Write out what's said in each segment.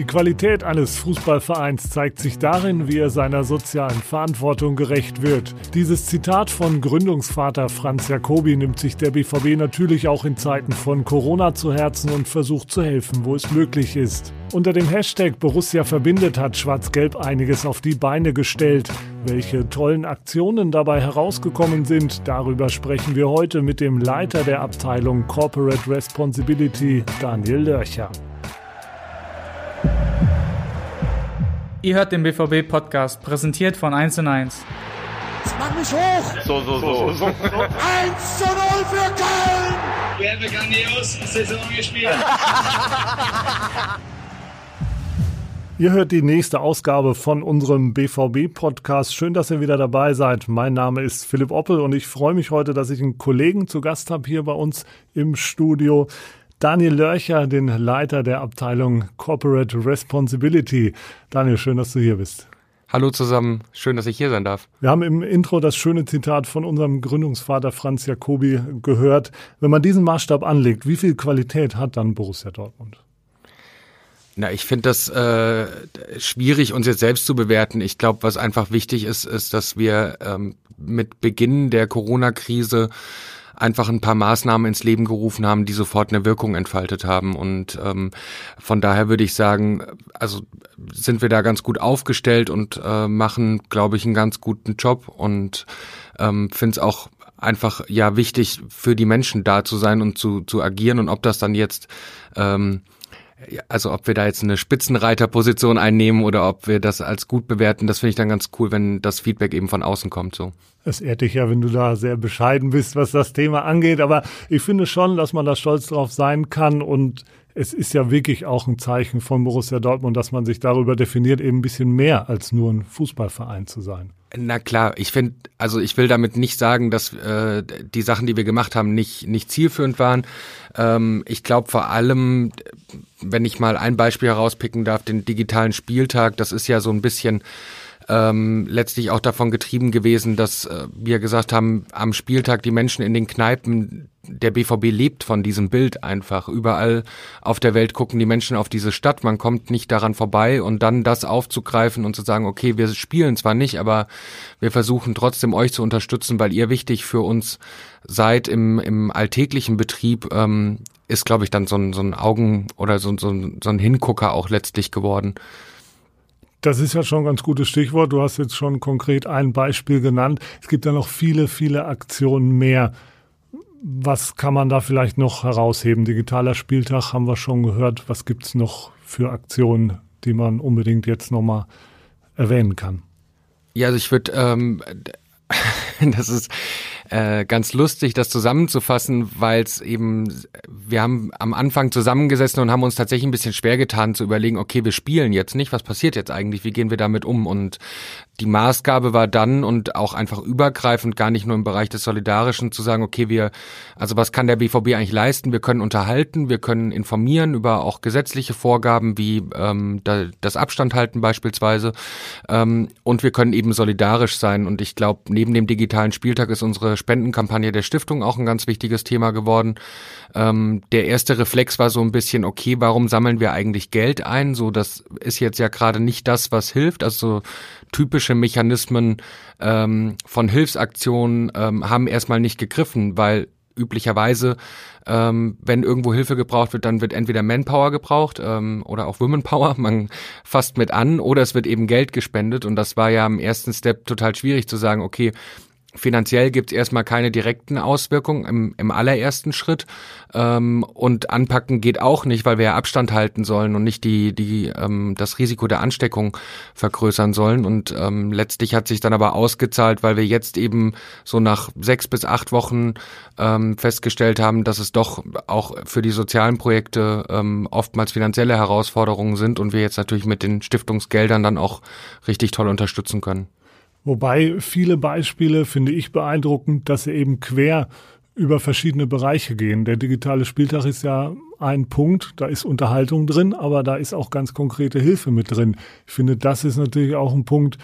Die Qualität eines Fußballvereins zeigt sich darin, wie er seiner sozialen Verantwortung gerecht wird. Dieses Zitat von Gründungsvater Franz Jacobi nimmt sich der BVB natürlich auch in Zeiten von Corona zu Herzen und versucht zu helfen, wo es möglich ist. Unter dem Hashtag Borussia verbindet hat Schwarz-Gelb einiges auf die Beine gestellt. Welche tollen Aktionen dabei herausgekommen sind, darüber sprechen wir heute mit dem Leiter der Abteilung Corporate Responsibility, Daniel Lörcher. Ihr hört den BVB-Podcast, präsentiert von 1 und 1. Jetzt mach mich hoch! So, so, so. so. 1 zu 0 für Köln! Wer hat grandios Saison gespielt? Ihr hört die nächste Ausgabe von unserem BVB-Podcast. Schön, dass ihr wieder dabei seid. Mein Name ist Philipp Oppel und ich freue mich heute, dass ich einen Kollegen zu Gast habe hier bei uns im Studio. Daniel Lörcher, den Leiter der Abteilung Corporate Responsibility. Daniel, schön, dass du hier bist. Hallo zusammen, schön, dass ich hier sein darf. Wir haben im Intro das schöne Zitat von unserem Gründungsvater Franz Jacobi gehört. Wenn man diesen Maßstab anlegt, wie viel Qualität hat dann Borussia Dortmund? Na, ich finde das äh, schwierig, uns jetzt selbst zu bewerten. Ich glaube, was einfach wichtig ist, ist, dass wir ähm, mit Beginn der Corona-Krise einfach ein paar Maßnahmen ins Leben gerufen haben, die sofort eine Wirkung entfaltet haben. Und ähm, von daher würde ich sagen, also sind wir da ganz gut aufgestellt und äh, machen, glaube ich, einen ganz guten Job und ähm, finde es auch einfach ja wichtig für die Menschen da zu sein und zu, zu agieren und ob das dann jetzt ähm, also ob wir da jetzt eine Spitzenreiterposition einnehmen oder ob wir das als gut bewerten, das finde ich dann ganz cool, wenn das Feedback eben von außen kommt so. Es ehrt dich ja, wenn du da sehr bescheiden bist, was das Thema angeht, aber ich finde schon, dass man da stolz drauf sein kann und es ist ja wirklich auch ein Zeichen von Borussia Dortmund, dass man sich darüber definiert, eben ein bisschen mehr als nur ein Fußballverein zu sein. Na klar, ich finde, also ich will damit nicht sagen, dass äh, die Sachen, die wir gemacht haben, nicht nicht zielführend waren. Ähm, ich glaube vor allem, wenn ich mal ein Beispiel herauspicken darf, den digitalen Spieltag, das ist ja so ein bisschen ähm, letztlich auch davon getrieben gewesen, dass äh, wir gesagt haben, am Spieltag die Menschen in den Kneipen, der BVB lebt von diesem Bild einfach. Überall auf der Welt gucken die Menschen auf diese Stadt, man kommt nicht daran vorbei und dann das aufzugreifen und zu sagen, okay, wir spielen zwar nicht, aber wir versuchen trotzdem euch zu unterstützen, weil ihr wichtig für uns seid im, im alltäglichen Betrieb, ähm, ist, glaube ich, dann so ein, so ein Augen- oder so, so, so ein Hingucker auch letztlich geworden. Das ist ja schon ein ganz gutes Stichwort. Du hast jetzt schon konkret ein Beispiel genannt. Es gibt ja noch viele, viele Aktionen mehr. Was kann man da vielleicht noch herausheben? Digitaler Spieltag haben wir schon gehört. Was gibt es noch für Aktionen, die man unbedingt jetzt nochmal erwähnen kann? Ja, also ich würde, ähm, das ist äh, ganz lustig, das zusammenzufassen, weil es eben, wir haben am Anfang zusammengesessen und haben uns tatsächlich ein bisschen schwer getan zu überlegen, okay, wir spielen jetzt nicht, was passiert jetzt eigentlich, wie gehen wir damit um? Und die Maßgabe war dann und auch einfach übergreifend, gar nicht nur im Bereich des Solidarischen, zu sagen, okay, wir, also was kann der BVB eigentlich leisten? Wir können unterhalten, wir können informieren über auch gesetzliche Vorgaben wie ähm, das Abstand halten beispielsweise ähm, und wir können eben solidarisch sein. Und ich glaube, neben dem digitalen Spieltag ist unsere Spendenkampagne der Stiftung auch ein ganz wichtiges Thema geworden. Ähm, der erste Reflex war so ein bisschen, okay, warum sammeln wir eigentlich Geld ein? So, das ist jetzt ja gerade nicht das, was hilft. Also typische Mechanismen ähm, von Hilfsaktionen ähm, haben erstmal nicht gegriffen, weil üblicherweise, ähm, wenn irgendwo Hilfe gebraucht wird, dann wird entweder Manpower gebraucht ähm, oder auch Womenpower, man fasst mit an, oder es wird eben Geld gespendet. Und das war ja im ersten Step total schwierig zu sagen, okay, Finanziell gibt es erstmal keine direkten Auswirkungen im, im allerersten Schritt. Ähm, und anpacken geht auch nicht, weil wir ja Abstand halten sollen und nicht die, die, ähm, das Risiko der Ansteckung vergrößern sollen. Und ähm, letztlich hat sich dann aber ausgezahlt, weil wir jetzt eben so nach sechs bis acht Wochen ähm, festgestellt haben, dass es doch auch für die sozialen Projekte ähm, oftmals finanzielle Herausforderungen sind und wir jetzt natürlich mit den Stiftungsgeldern dann auch richtig toll unterstützen können. Wobei viele Beispiele finde ich beeindruckend, dass sie eben quer über verschiedene Bereiche gehen. Der digitale Spieltag ist ja ein Punkt, da ist Unterhaltung drin, aber da ist auch ganz konkrete Hilfe mit drin. Ich finde, das ist natürlich auch ein Punkt,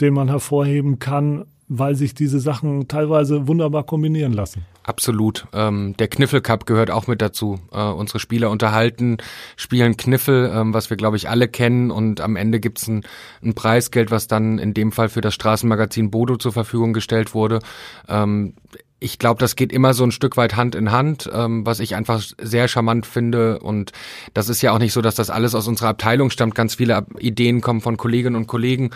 den man hervorheben kann, weil sich diese Sachen teilweise wunderbar kombinieren lassen. Absolut. Ähm, der Kniffel Cup gehört auch mit dazu. Äh, unsere Spieler unterhalten, spielen Kniffel, ähm, was wir, glaube ich, alle kennen. Und am Ende gibt's ein, ein Preisgeld, was dann in dem Fall für das Straßenmagazin Bodo zur Verfügung gestellt wurde. Ähm, ich glaube, das geht immer so ein Stück weit Hand in Hand, ähm, was ich einfach sehr charmant finde. Und das ist ja auch nicht so, dass das alles aus unserer Abteilung stammt. Ganz viele Ideen kommen von Kolleginnen und Kollegen.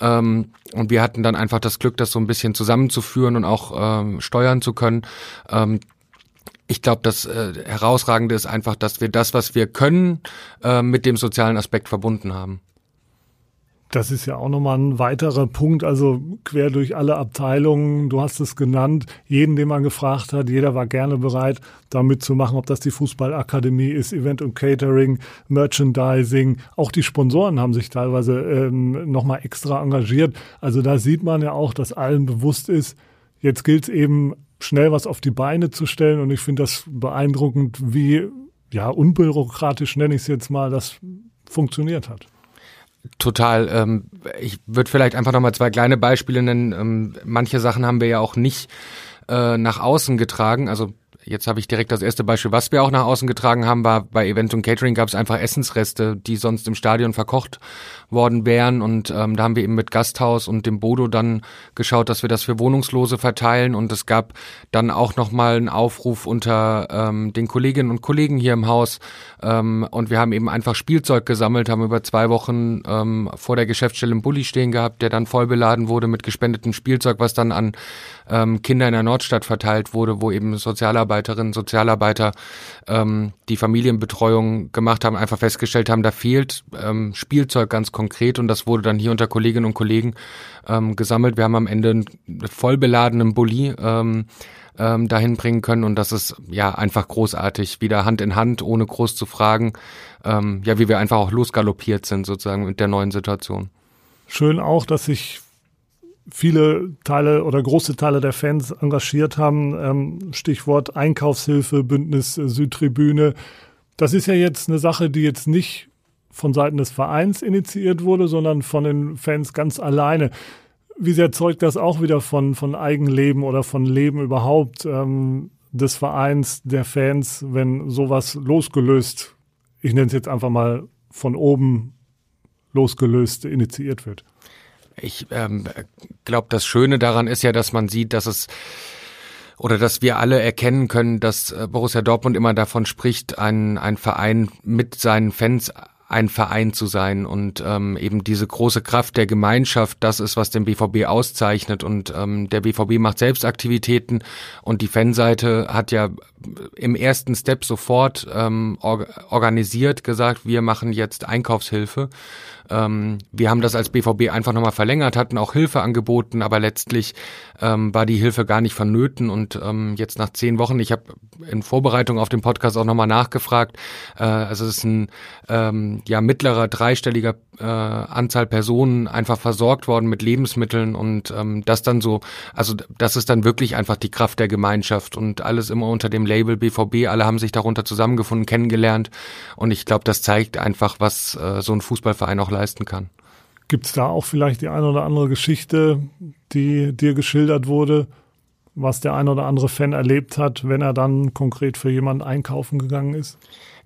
Ähm, und wir hatten dann einfach das Glück, das so ein bisschen zusammenzuführen und auch ähm, steuern zu können. Ähm, ich glaube, das äh, Herausragende ist einfach, dass wir das, was wir können, äh, mit dem sozialen Aspekt verbunden haben. Das ist ja auch nochmal ein weiterer Punkt, also quer durch alle Abteilungen. Du hast es genannt. Jeden, den man gefragt hat, jeder war gerne bereit, da mitzumachen, ob das die Fußballakademie ist, Event und Catering, Merchandising. Auch die Sponsoren haben sich teilweise ähm, nochmal extra engagiert. Also da sieht man ja auch, dass allen bewusst ist, jetzt gilt es eben schnell was auf die Beine zu stellen. Und ich finde das beeindruckend, wie ja unbürokratisch nenne ich es jetzt mal, das funktioniert hat. Total. Ähm, ich würde vielleicht einfach nochmal zwei kleine Beispiele nennen. Ähm, manche Sachen haben wir ja auch nicht äh, nach außen getragen. Also Jetzt habe ich direkt das erste Beispiel. Was wir auch nach außen getragen haben, war bei Event und Catering gab es einfach Essensreste, die sonst im Stadion verkocht worden wären. Und ähm, da haben wir eben mit Gasthaus und dem Bodo dann geschaut, dass wir das für Wohnungslose verteilen. Und es gab dann auch nochmal einen Aufruf unter ähm, den Kolleginnen und Kollegen hier im Haus. Ähm, und wir haben eben einfach Spielzeug gesammelt, haben über zwei Wochen ähm, vor der Geschäftsstelle einen Bulli stehen gehabt, der dann voll beladen wurde mit gespendetem Spielzeug, was dann an ähm, Kinder in der Nordstadt verteilt wurde, wo eben Sozialarbeiterinnen, Sozialarbeiter ähm, die Familienbetreuung gemacht haben, einfach festgestellt haben, da fehlt ähm, Spielzeug ganz konkret und das wurde dann hier unter Kolleginnen und Kollegen ähm, gesammelt. Wir haben am Ende einen voll beladenen Bulli ähm, ähm, dahin bringen können und das ist ja einfach großartig, wieder Hand in Hand, ohne groß zu fragen, ähm, ja, wie wir einfach auch losgaloppiert sind sozusagen mit der neuen Situation. Schön auch, dass sich viele Teile oder große Teile der Fans engagiert haben. Ähm, Stichwort Einkaufshilfe, Bündnis Südtribüne. Das ist ja jetzt eine Sache, die jetzt nicht von Seiten des Vereins initiiert wurde, sondern von den Fans ganz alleine. Wie sehr zeugt das auch wieder von, von Eigenleben oder von Leben überhaupt ähm, des Vereins, der Fans, wenn sowas losgelöst, ich nenne es jetzt einfach mal von oben losgelöst initiiert wird? Ich ähm, glaube, das Schöne daran ist ja, dass man sieht, dass es oder dass wir alle erkennen können, dass äh, Borussia Dortmund immer davon spricht, ein, ein Verein mit seinen Fans ein Verein zu sein und ähm, eben diese große Kraft der Gemeinschaft, das ist, was den BVB auszeichnet und ähm, der BVB macht selbst Aktivitäten und die Fanseite hat ja im ersten Step sofort ähm, or organisiert, gesagt, wir machen jetzt Einkaufshilfe ähm, wir haben das als BVB einfach nochmal verlängert, hatten auch Hilfe angeboten, aber letztlich ähm, war die Hilfe gar nicht vonnöten. Und ähm, jetzt nach zehn Wochen, ich habe in Vorbereitung auf den Podcast auch nochmal nachgefragt, äh, also es ist ein ähm, ja mittlerer dreistelliger äh, Anzahl Personen einfach versorgt worden mit Lebensmitteln und ähm, das dann so, also das ist dann wirklich einfach die Kraft der Gemeinschaft und alles immer unter dem Label BVB. Alle haben sich darunter zusammengefunden, kennengelernt und ich glaube, das zeigt einfach, was äh, so ein Fußballverein auch leisten kann. Gibt es da auch vielleicht die eine oder andere Geschichte, die dir geschildert wurde, was der ein oder andere Fan erlebt hat, wenn er dann konkret für jemanden einkaufen gegangen ist?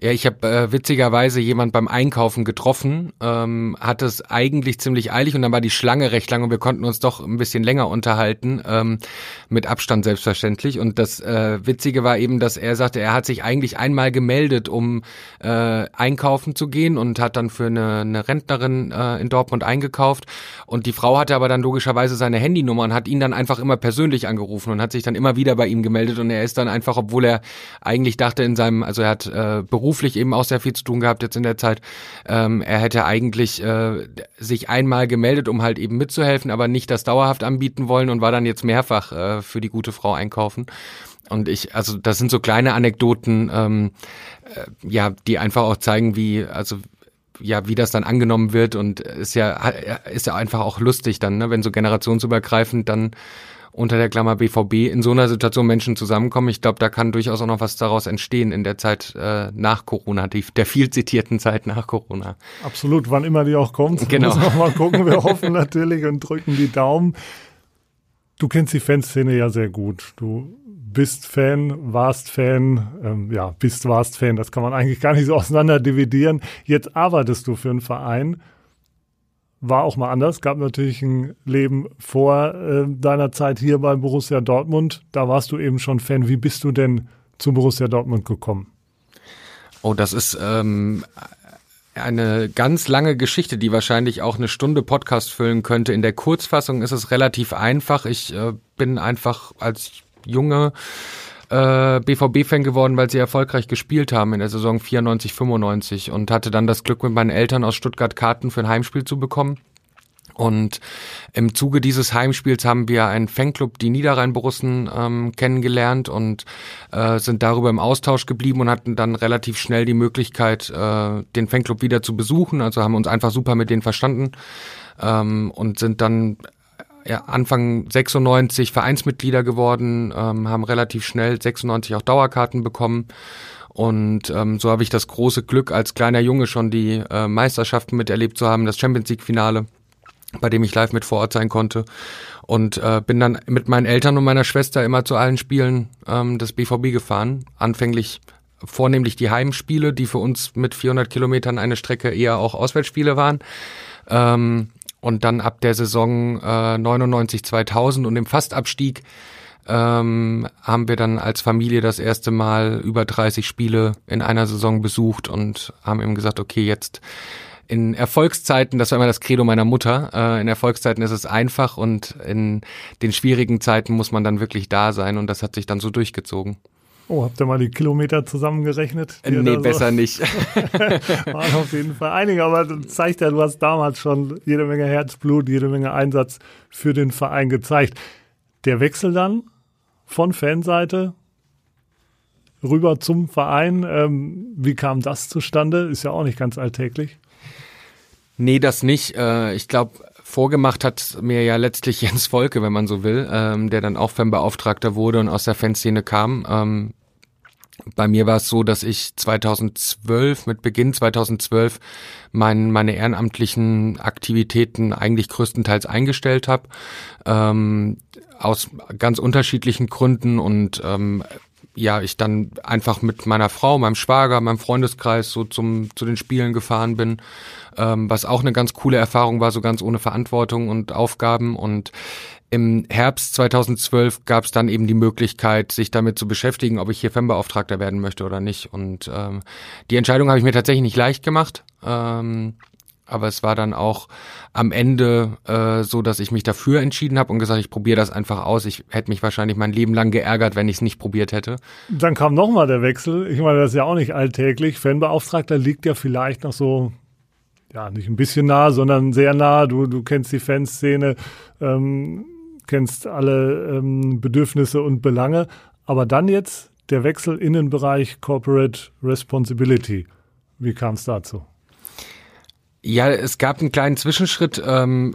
Ja, ich habe äh, witzigerweise jemand beim Einkaufen getroffen, ähm, hat es eigentlich ziemlich eilig und dann war die Schlange recht lang und wir konnten uns doch ein bisschen länger unterhalten, ähm, mit Abstand selbstverständlich. Und das äh, Witzige war eben, dass er sagte, er hat sich eigentlich einmal gemeldet, um äh, einkaufen zu gehen und hat dann für eine, eine Rentnerin äh, in Dortmund eingekauft. Und die Frau hatte aber dann logischerweise seine Handynummer und hat ihn dann einfach immer persönlich angerufen und hat sich dann immer wieder bei ihm gemeldet und er ist dann einfach, obwohl er eigentlich dachte in seinem, also er hat äh, Beruf beruflich eben auch sehr viel zu tun gehabt jetzt in der Zeit. Ähm, er hätte eigentlich äh, sich einmal gemeldet, um halt eben mitzuhelfen, aber nicht das dauerhaft anbieten wollen und war dann jetzt mehrfach äh, für die gute Frau einkaufen. Und ich, also das sind so kleine Anekdoten, ähm, äh, ja, die einfach auch zeigen, wie, also ja, wie das dann angenommen wird und ist ja, ist ja einfach auch lustig dann, ne, wenn so generationsübergreifend dann unter der Klammer BVB in so einer Situation Menschen zusammenkommen. Ich glaube, da kann durchaus auch noch was daraus entstehen in der Zeit äh, nach Corona, die, der viel zitierten Zeit nach Corona. Absolut, wann immer die auch kommt. Genau. Muss mal gucken. Wir hoffen natürlich und drücken die Daumen. Du kennst die Fanszene ja sehr gut. Du bist Fan, warst Fan, ähm, ja, bist, warst Fan, das kann man eigentlich gar nicht so auseinander dividieren. Jetzt arbeitest du für einen Verein. War auch mal anders, gab natürlich ein Leben vor äh, deiner Zeit hier bei Borussia Dortmund. Da warst du eben schon Fan. Wie bist du denn zu Borussia Dortmund gekommen? Oh, das ist ähm, eine ganz lange Geschichte, die wahrscheinlich auch eine Stunde Podcast füllen könnte. In der Kurzfassung ist es relativ einfach. Ich äh, bin einfach als Junge äh, BVB-Fan geworden, weil sie erfolgreich gespielt haben in der Saison 94, 95 und hatte dann das Glück, mit meinen Eltern aus Stuttgart Karten für ein Heimspiel zu bekommen. Und im Zuge dieses Heimspiels haben wir einen Fanclub, die Niederrhein-Borussen, ähm, kennengelernt und äh, sind darüber im Austausch geblieben und hatten dann relativ schnell die Möglichkeit, äh, den Fanclub wieder zu besuchen. Also haben uns einfach super mit denen verstanden ähm, und sind dann ja, Anfang 96 Vereinsmitglieder geworden, ähm, haben relativ schnell 96 auch Dauerkarten bekommen. Und ähm, so habe ich das große Glück, als kleiner Junge schon die äh, Meisterschaften miterlebt zu haben, das Champions League-Finale bei dem ich live mit vor Ort sein konnte. Und äh, bin dann mit meinen Eltern und meiner Schwester immer zu allen Spielen ähm, des BVB gefahren. Anfänglich vornehmlich die Heimspiele, die für uns mit 400 Kilometern eine Strecke eher auch Auswärtsspiele waren. Ähm, und dann ab der Saison äh, 99 2000 und dem Fastabstieg ähm, haben wir dann als Familie das erste Mal über 30 Spiele in einer Saison besucht und haben eben gesagt, okay, jetzt in Erfolgszeiten, das war immer das Credo meiner Mutter, äh, in Erfolgszeiten ist es einfach und in den schwierigen Zeiten muss man dann wirklich da sein und das hat sich dann so durchgezogen. Oh, habt ihr mal die Kilometer zusammengerechnet? Nee, besser so? nicht. Waren auf jeden Fall einige, aber das zeigt ja, du hast damals schon jede Menge Herzblut, jede Menge Einsatz für den Verein gezeigt. Der Wechsel dann von Fanseite rüber zum Verein, ähm, wie kam das zustande? Ist ja auch nicht ganz alltäglich. Nee, das nicht. Äh, ich glaube, vorgemacht hat mir ja letztlich Jens Volke, wenn man so will, ähm, der dann auch Fanbeauftragter wurde und aus der Fanszene kam. Ähm, bei mir war es so, dass ich 2012, mit Beginn 2012, mein, meine ehrenamtlichen Aktivitäten eigentlich größtenteils eingestellt habe, ähm, aus ganz unterschiedlichen Gründen und ähm, ja, ich dann einfach mit meiner Frau, meinem Schwager, meinem Freundeskreis so zum, zu den Spielen gefahren bin, ähm, was auch eine ganz coole Erfahrung war, so ganz ohne Verantwortung und Aufgaben. Und im Herbst 2012 gab es dann eben die Möglichkeit, sich damit zu beschäftigen, ob ich hier FEM-Beauftragter werden möchte oder nicht. Und ähm, die Entscheidung habe ich mir tatsächlich nicht leicht gemacht. Ähm, aber es war dann auch am Ende äh, so, dass ich mich dafür entschieden habe und gesagt, ich probiere das einfach aus. Ich hätte mich wahrscheinlich mein Leben lang geärgert, wenn ich es nicht probiert hätte. Dann kam nochmal der Wechsel. Ich meine, das ist ja auch nicht alltäglich. Fanbeauftragter liegt ja vielleicht noch so, ja, nicht ein bisschen nah, sondern sehr nah. Du, du kennst die Fanszene, ähm, kennst alle ähm, Bedürfnisse und Belange. Aber dann jetzt der Wechsel in den Bereich Corporate Responsibility. Wie kam es dazu? Ja, es gab einen kleinen Zwischenschritt. Ähm,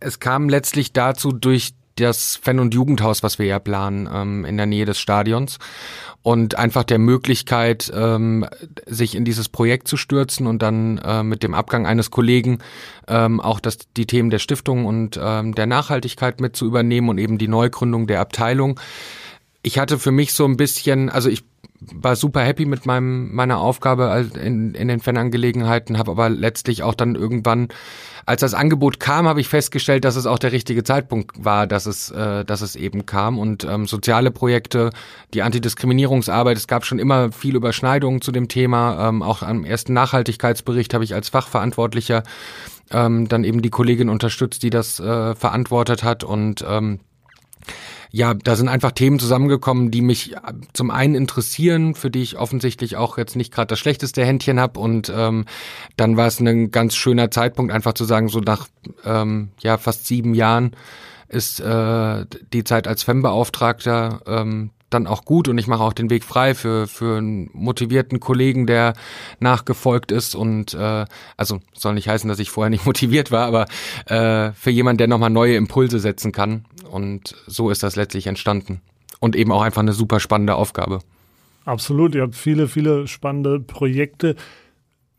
es kam letztlich dazu durch das Fan- und Jugendhaus, was wir ja planen, ähm, in der Nähe des Stadions. Und einfach der Möglichkeit, ähm, sich in dieses Projekt zu stürzen und dann äh, mit dem Abgang eines Kollegen ähm, auch das, die Themen der Stiftung und ähm, der Nachhaltigkeit mit zu übernehmen und eben die Neugründung der Abteilung. Ich hatte für mich so ein bisschen, also ich war super happy mit meinem meiner Aufgabe in, in den Fanangelegenheiten, habe aber letztlich auch dann irgendwann, als das Angebot kam, habe ich festgestellt, dass es auch der richtige Zeitpunkt war, dass es äh, dass es eben kam und ähm, soziale Projekte, die Antidiskriminierungsarbeit, es gab schon immer viel Überschneidungen zu dem Thema. Ähm, auch am ersten Nachhaltigkeitsbericht habe ich als Fachverantwortlicher ähm, dann eben die Kollegin unterstützt, die das äh, verantwortet hat und ähm, ja, da sind einfach Themen zusammengekommen, die mich äh, zum einen interessieren, für die ich offensichtlich auch jetzt nicht gerade das schlechteste Händchen habe. Und ähm, dann war es ein ganz schöner Zeitpunkt, einfach zu sagen, so nach ähm, ja fast sieben Jahren ist äh, die Zeit als FEM-Beauftragter ähm, dann auch gut und ich mache auch den Weg frei für, für einen motivierten Kollegen, der nachgefolgt ist und äh, also soll nicht heißen, dass ich vorher nicht motiviert war, aber äh, für jemanden, der nochmal neue Impulse setzen kann und so ist das letztlich entstanden und eben auch einfach eine super spannende Aufgabe. Absolut, ihr habt viele, viele spannende Projekte.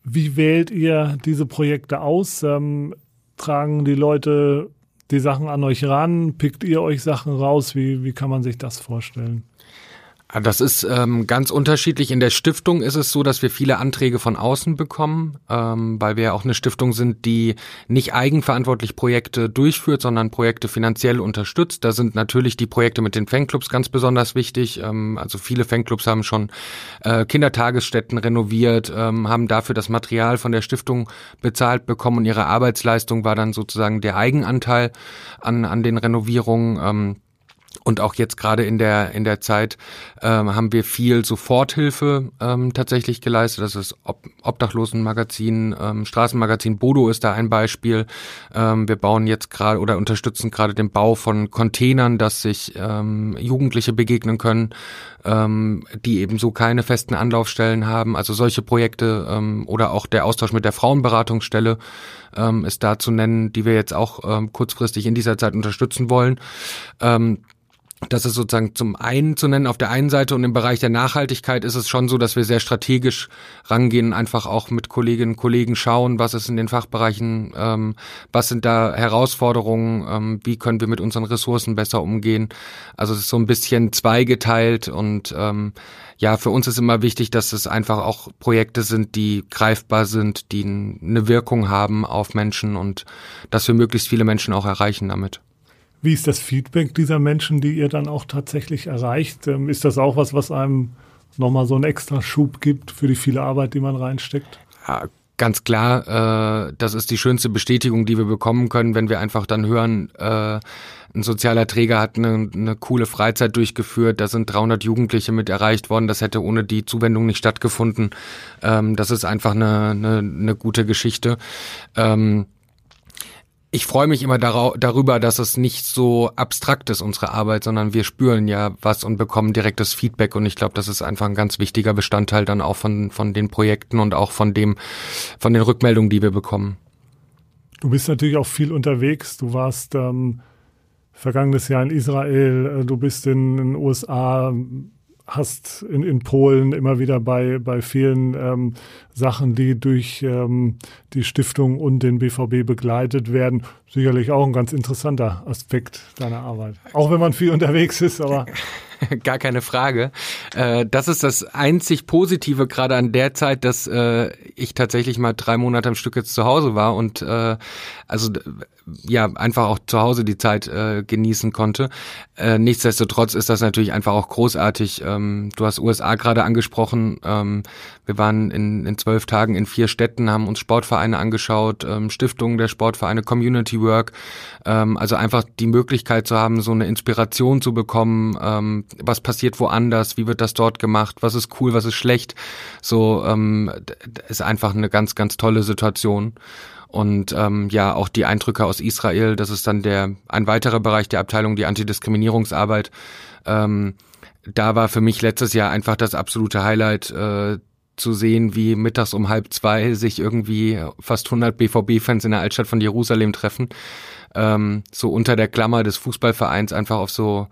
Wie wählt ihr diese Projekte aus? Ähm, tragen die Leute die Sachen an euch ran? Pickt ihr euch Sachen raus? Wie, wie kann man sich das vorstellen? Ah, das ist ähm, ganz unterschiedlich. In der Stiftung ist es so, dass wir viele Anträge von außen bekommen, ähm, weil wir ja auch eine Stiftung sind, die nicht eigenverantwortlich Projekte durchführt, sondern Projekte finanziell unterstützt. Da sind natürlich die Projekte mit den Fanclubs ganz besonders wichtig. Ähm, also viele Fanclubs haben schon äh, Kindertagesstätten renoviert, ähm, haben dafür das Material von der Stiftung bezahlt bekommen und ihre Arbeitsleistung war dann sozusagen der Eigenanteil an, an den Renovierungen. Ähm, und auch jetzt gerade in der in der Zeit ähm, haben wir viel Soforthilfe ähm, tatsächlich geleistet. Das ist Ob Obdachlosenmagazin, ähm, Straßenmagazin Bodo ist da ein Beispiel. Ähm, wir bauen jetzt gerade oder unterstützen gerade den Bau von Containern, dass sich ähm, Jugendliche begegnen können, ähm, die eben so keine festen Anlaufstellen haben. Also solche Projekte ähm, oder auch der Austausch mit der Frauenberatungsstelle ähm, ist da zu nennen, die wir jetzt auch ähm, kurzfristig in dieser Zeit unterstützen wollen. Ähm, das ist sozusagen zum einen zu nennen auf der einen Seite und im Bereich der Nachhaltigkeit ist es schon so, dass wir sehr strategisch rangehen, einfach auch mit Kolleginnen und Kollegen schauen, was ist in den Fachbereichen, ähm, was sind da Herausforderungen, ähm, wie können wir mit unseren Ressourcen besser umgehen. Also es ist so ein bisschen zweigeteilt und ähm, ja, für uns ist immer wichtig, dass es einfach auch Projekte sind, die greifbar sind, die eine Wirkung haben auf Menschen und dass wir möglichst viele Menschen auch erreichen damit. Wie ist das Feedback dieser Menschen, die ihr dann auch tatsächlich erreicht? Ähm, ist das auch was, was einem nochmal so einen extra Schub gibt für die viele Arbeit, die man reinsteckt? Ja, ganz klar, äh, das ist die schönste Bestätigung, die wir bekommen können, wenn wir einfach dann hören, äh, ein sozialer Träger hat eine, eine coole Freizeit durchgeführt, da sind 300 Jugendliche mit erreicht worden, das hätte ohne die Zuwendung nicht stattgefunden. Ähm, das ist einfach eine, eine, eine gute Geschichte. Ähm, ich freue mich immer darüber, dass es nicht so abstrakt ist, unsere Arbeit, sondern wir spüren ja was und bekommen direktes Feedback. Und ich glaube, das ist einfach ein ganz wichtiger Bestandteil dann auch von, von den Projekten und auch von dem, von den Rückmeldungen, die wir bekommen. Du bist natürlich auch viel unterwegs. Du warst ähm, vergangenes Jahr in Israel, äh, du bist in den USA, hast in, in Polen immer wieder bei, bei vielen ähm, Sachen, die durch ähm, die Stiftung und den BVB begleitet werden, sicherlich auch ein ganz interessanter Aspekt deiner Arbeit. Auch wenn man viel unterwegs ist, aber Gar keine Frage. Äh, das ist das einzig Positive gerade an der Zeit, dass äh, ich tatsächlich mal drei Monate am Stück jetzt zu Hause war und äh, also ja einfach auch zu Hause die Zeit genießen konnte. nichtsdestotrotz ist das natürlich einfach auch großartig. Ähm, du hast USA gerade angesprochen. Ähm, wir waren in, in zwölf Tagen in vier Städten, haben uns Sportvereine angeschaut, ähm, Stiftungen der Sportvereine, Community Work. also einfach die Möglichkeit zu haben, so eine Inspiration zu bekommen was passiert woanders, wie wird das dort gemacht, was ist cool, was ist schlecht. So ähm, ist einfach eine ganz, ganz tolle Situation. Und ähm, ja, auch die Eindrücke aus Israel, das ist dann der ein weiterer Bereich der Abteilung, die Antidiskriminierungsarbeit. Ähm, da war für mich letztes Jahr einfach das absolute Highlight. Äh, zu sehen, wie mittags um halb zwei sich irgendwie fast 100 BVB-Fans in der Altstadt von Jerusalem treffen, ähm, so unter der Klammer des Fußballvereins einfach auf so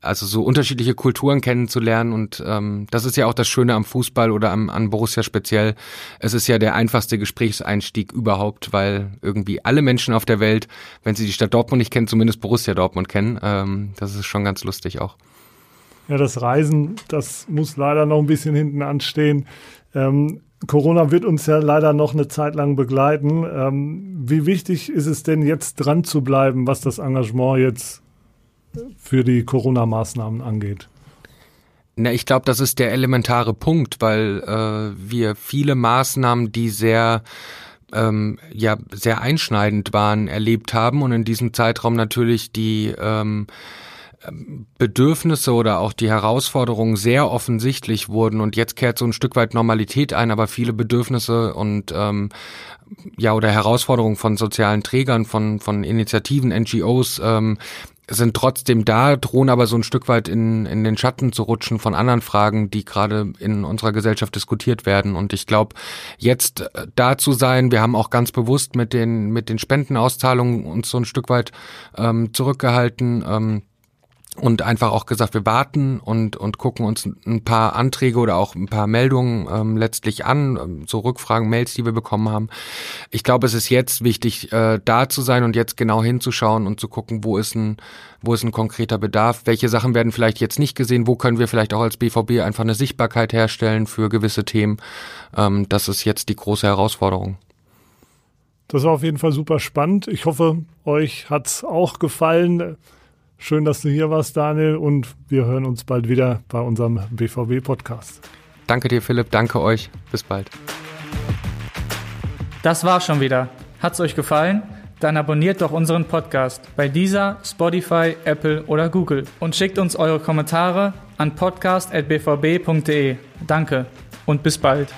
also so unterschiedliche Kulturen kennenzulernen und ähm, das ist ja auch das Schöne am Fußball oder am, an Borussia speziell. Es ist ja der einfachste Gesprächseinstieg überhaupt, weil irgendwie alle Menschen auf der Welt, wenn sie die Stadt Dortmund nicht kennen, zumindest Borussia Dortmund kennen. Ähm, das ist schon ganz lustig auch. Ja, das Reisen, das muss leider noch ein bisschen hinten anstehen. Ähm, Corona wird uns ja leider noch eine Zeit lang begleiten. Ähm, wie wichtig ist es denn jetzt dran zu bleiben, was das Engagement jetzt für die Corona-Maßnahmen angeht? Na, ich glaube, das ist der elementare Punkt, weil äh, wir viele Maßnahmen, die sehr ähm, ja sehr einschneidend waren, erlebt haben und in diesem Zeitraum natürlich die ähm, Bedürfnisse oder auch die Herausforderungen sehr offensichtlich wurden und jetzt kehrt so ein Stück weit Normalität ein, aber viele Bedürfnisse und ähm, ja oder Herausforderungen von sozialen Trägern, von von Initiativen, NGOs ähm, sind trotzdem da, drohen aber so ein Stück weit in, in den Schatten zu rutschen von anderen Fragen, die gerade in unserer Gesellschaft diskutiert werden. Und ich glaube, jetzt äh, da zu sein, wir haben auch ganz bewusst mit den, mit den Spendenauszahlungen uns so ein Stück weit ähm, zurückgehalten. Ähm, und einfach auch gesagt, wir warten und, und gucken uns ein paar Anträge oder auch ein paar Meldungen ähm, letztlich an, ähm, so Rückfragen, Mails, die wir bekommen haben. Ich glaube, es ist jetzt wichtig, äh, da zu sein und jetzt genau hinzuschauen und zu gucken, wo ist ein, wo ist ein konkreter Bedarf, welche Sachen werden vielleicht jetzt nicht gesehen, wo können wir vielleicht auch als BVB einfach eine Sichtbarkeit herstellen für gewisse Themen. Ähm, das ist jetzt die große Herausforderung. Das war auf jeden Fall super spannend. Ich hoffe, euch hat's auch gefallen. Schön, dass du hier warst, Daniel, und wir hören uns bald wieder bei unserem BVB-Podcast. Danke dir, Philipp. Danke euch. Bis bald. Das war's schon wieder. Hat's euch gefallen? Dann abonniert doch unseren Podcast bei dieser, Spotify, Apple oder Google und schickt uns eure Kommentare an podcast.bvb.de. Danke und bis bald.